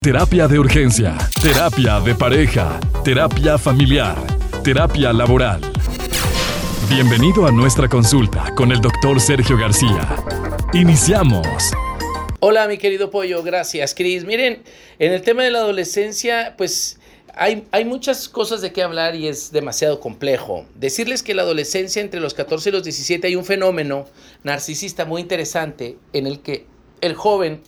Terapia de urgencia, terapia de pareja, terapia familiar, terapia laboral. Bienvenido a nuestra consulta con el doctor Sergio García. Iniciamos. Hola mi querido pollo, gracias Cris. Miren, en el tema de la adolescencia, pues hay, hay, muchas cosas de qué hablar y es demasiado complejo. Decirles que la adolescencia entre los 14 y los 17 hay un fenómeno narcisista muy interesante en el que el joven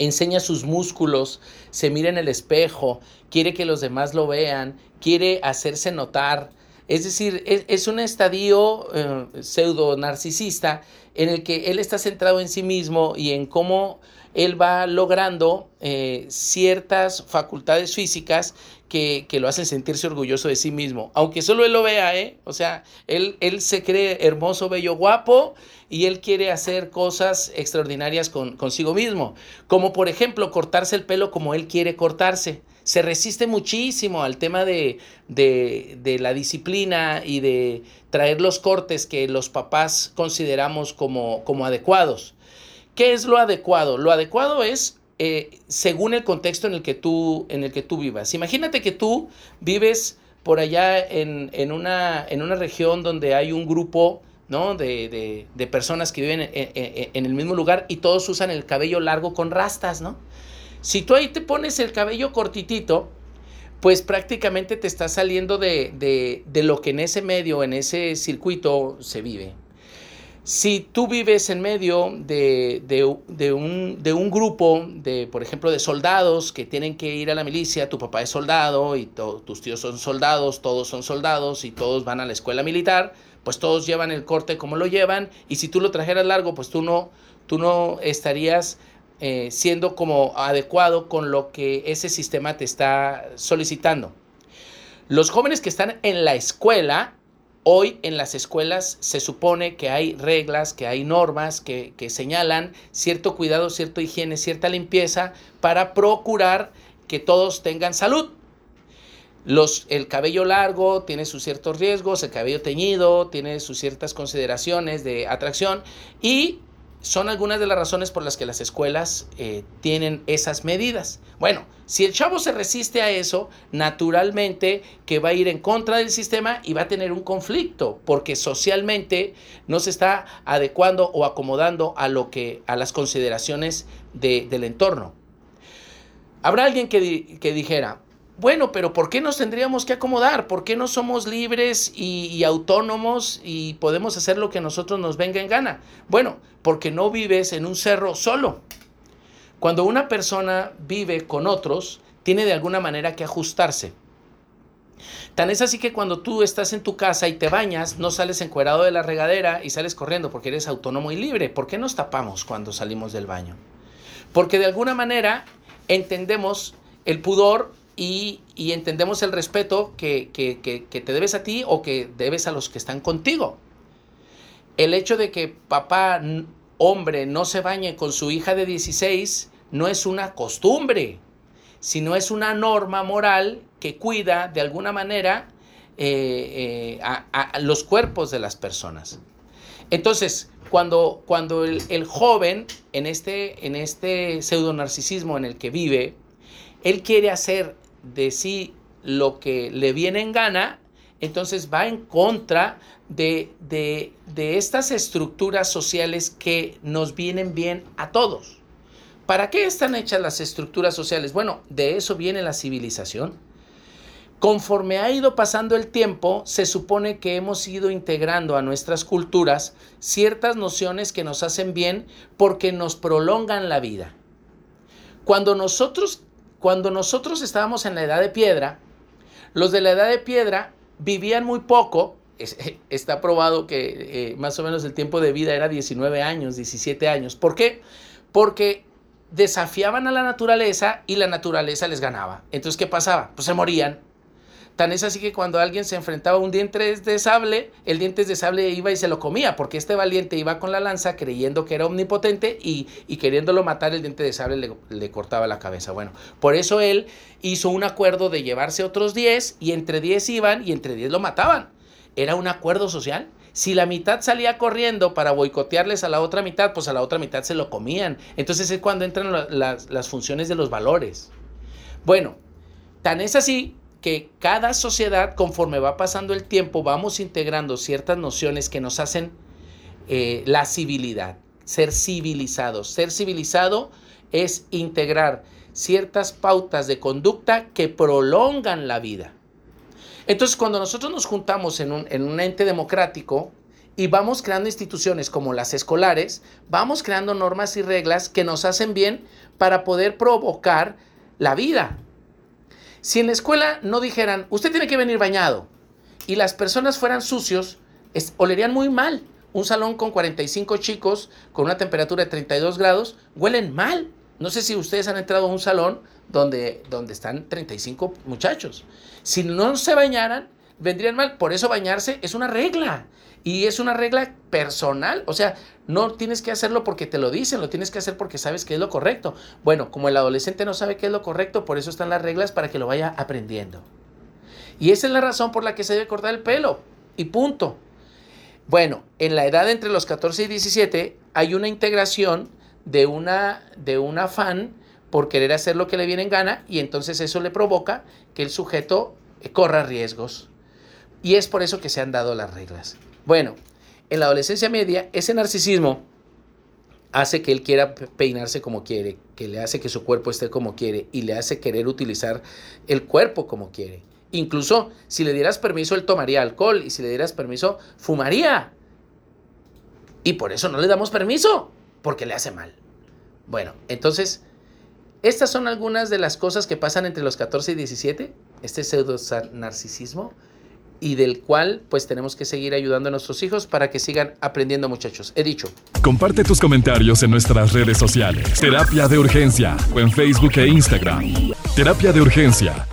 enseña sus músculos, se mira en el espejo, quiere que los demás lo vean, quiere hacerse notar. Es decir, es, un estadio eh, pseudo narcisista en el que él está centrado en sí mismo y en cómo él va logrando eh, ciertas facultades físicas que, lo hacen sentirse orgulloso de sí mismo. Aunque solo él lo vea, ¿eh? O sea, él, él se cree hermoso, bello, guapo y él quiere hacer cosas extraordinarias con, consigo mismo. Como por ejemplo cortarse el pelo como él quiere cortarse. Se resiste muchísimo al tema de, de, de la disciplina y de traer los cortes que los papás consideramos como, como adecuados. ¿Qué es lo adecuado? Lo adecuado es eh, según el contexto en el, que tú, en el que tú vivas. Imagínate que tú vives por allá en, una, en una región donde hay un grupo ¿no? de, personas que viven en, el mismo lugar y todos usan el cabello largo con rastas, ¿no? Si tú ahí te pones el cabello cortitito, pues prácticamente te está saliendo de, de lo que en ese medio, en ese circuito se vive. Si tú vives en medio de, un, grupo, de, por ejemplo, de soldados que tienen que ir a la milicia, tu papá es soldado y tus tíos son soldados, todos son soldados y todos van a la escuela militar, pues todos llevan el corte como lo llevan y si tú lo trajeras largo, pues tú no, tú no estarías eh, siendo como adecuado con lo que ese sistema te está solicitando. Los jóvenes que están en la escuela Hoy en las escuelas se supone que hay reglas, que hay normas que, señalan cierto cuidado, cierta higiene, cierta limpieza para procurar que todos tengan salud. Los, el cabello largo tiene sus ciertos riesgos, el cabello teñido tiene sus ciertas consideraciones de atracción y son algunas de las razones por las que las escuelas eh, tienen esas medidas. Bueno, si el chavo se resiste a eso, naturalmente que va a ir en contra del sistema y va a tener un conflicto, porque socialmente no se está adecuando o acomodando a lo que a las consideraciones del entorno. Habrá alguien que, que dijera, bueno, pero ¿por qué nos tendríamos que acomodar? ¿Por qué no somos libres y, autónomos y podemos hacer lo que a nosotros nos venga en gana? Bueno, porque no vives en un cerro solo. Cuando una persona vive con otros, tiene de alguna manera que ajustarse. Tan es así que cuando tú estás en tu casa y te bañas, no sales encuerado de la regadera y sales corriendo porque eres autónomo y libre. ¿Por qué nos tapamos cuando salimos del baño? Porque de alguna manera entendemos el pudor y, entendemos el respeto que, te debes a ti o que debes a los que están contigo. El hecho de que papá, hombre, no se bañe con su hija de 16 no es una costumbre, sino es una norma moral que cuida de alguna manera eh, eh, a, los cuerpos de las personas. Entonces, cuando, cuando el, el, joven en este, en este pseudo narcisismo en el que vive, él quiere hacer de sí lo que le viene en gana, entonces va en contra de, de, estas estructuras sociales que nos vienen bien a todos. ¿Para qué están hechas las estructuras sociales? Bueno, de eso viene la civilización. Conforme ha ido pasando el tiempo, se supone que hemos ido integrando a nuestras culturas ciertas nociones que nos hacen bien porque nos prolongan la vida. Cuando nosotros cuando nosotros estábamos en la edad de piedra, los de la edad de piedra vivían muy poco. está probado que eh, más o menos el tiempo de vida era 19 años, 17 años. ¿Por qué? Porque desafiaban a la naturaleza y la naturaleza les ganaba. Entonces, ¿qué pasaba? Pues se morían Tan es así que cuando alguien se enfrentaba a un diente de sable, el diente de sable iba y se lo comía, porque este valiente iba con la lanza creyendo que era omnipotente y, queriéndolo matar, el diente de sable le, le, cortaba la cabeza. Bueno, por eso él hizo un acuerdo de llevarse otros 10 y entre 10 iban y entre 10 lo mataban. Era un acuerdo social. Si la mitad salía corriendo para boicotearles a la otra mitad, pues a la otra mitad se lo comían. Entonces es cuando entran las funciones de los valores. Bueno, tan es así que cada sociedad, conforme va pasando el tiempo, vamos integrando ciertas nociones que nos hacen eh, la civilidad, ser civilizados. Ser civilizado es integrar ciertas pautas de conducta que prolongan la vida. Entonces, cuando nosotros nos juntamos en un, en un ente democrático y vamos creando instituciones como las escolares, vamos creando normas y reglas que nos hacen bien para poder provocar la vida. Si en la escuela no dijeran, usted tiene que venir bañado, y las personas fueran sucios, olerían muy mal. Un salón con 45 chicos, con una temperatura de 32 grados, huelen mal. No sé si ustedes han entrado a un salón donde, donde están 35 muchachos. Si no se bañaran, vendrían mal. Por eso bañarse es una regla. Y es una regla personal. O sea, no tienes que hacerlo porque te lo dicen, lo tienes que hacer porque sabes que es lo correcto. Bueno, como el adolescente no sabe qué es lo correcto, por eso están las reglas para que lo vaya aprendiendo. Y esa es la razón por la que se debe cortar el pelo. Y punto. Bueno, en la edad entre los 14 y 17 hay una integración de una de un afán por querer hacer lo que le viene en gana y entonces eso le provoca que el sujeto corra riesgos. Y es por eso que se han dado las reglas. Bueno, en la adolescencia media, ese narcisismo hace que él quiera peinarse como quiere, que le hace que su cuerpo esté como quiere y le hace querer utilizar el cuerpo como quiere. Incluso si le dieras permiso, él tomaría alcohol y si le dieras permiso, fumaría. Y por eso no le damos permiso, porque le hace mal. Bueno, entonces, estas son algunas de las cosas que pasan entre los 14 y 17, este pseudo narcisismo y del cual pues tenemos que seguir ayudando a nuestros hijos para que sigan aprendiendo muchachos. He dicho. Comparte tus comentarios en nuestras redes sociales. Terapia de Urgencia o en Facebook e Instagram. Terapia de Urgencia